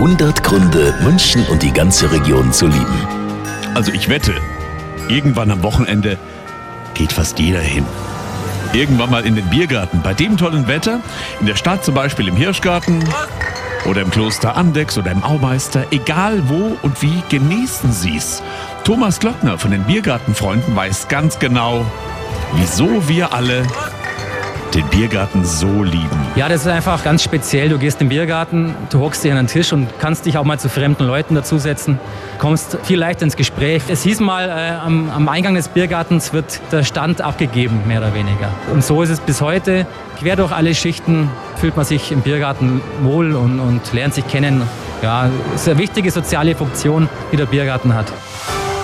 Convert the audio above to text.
100 Gründe, München und die ganze Region zu lieben. Also ich wette, irgendwann am Wochenende geht fast jeder hin. Irgendwann mal in den Biergarten. Bei dem tollen Wetter, in der Stadt zum Beispiel im Hirschgarten oder im Kloster Andex oder im Aumeister, egal wo und wie, genießen Sie's. Thomas Glockner von den Biergartenfreunden weiß ganz genau, wieso wir alle den Biergarten so lieben. Ja, das ist einfach ganz speziell. Du gehst in den Biergarten, du hockst dir an den Tisch und kannst dich auch mal zu fremden Leuten dazusetzen, kommst viel leichter ins Gespräch. Es hieß mal, äh, am, am Eingang des Biergartens wird der Stand abgegeben, mehr oder weniger. Und so ist es bis heute. Quer durch alle Schichten fühlt man sich im Biergarten wohl und, und lernt sich kennen. Ja, es ist eine wichtige soziale Funktion, die der Biergarten hat.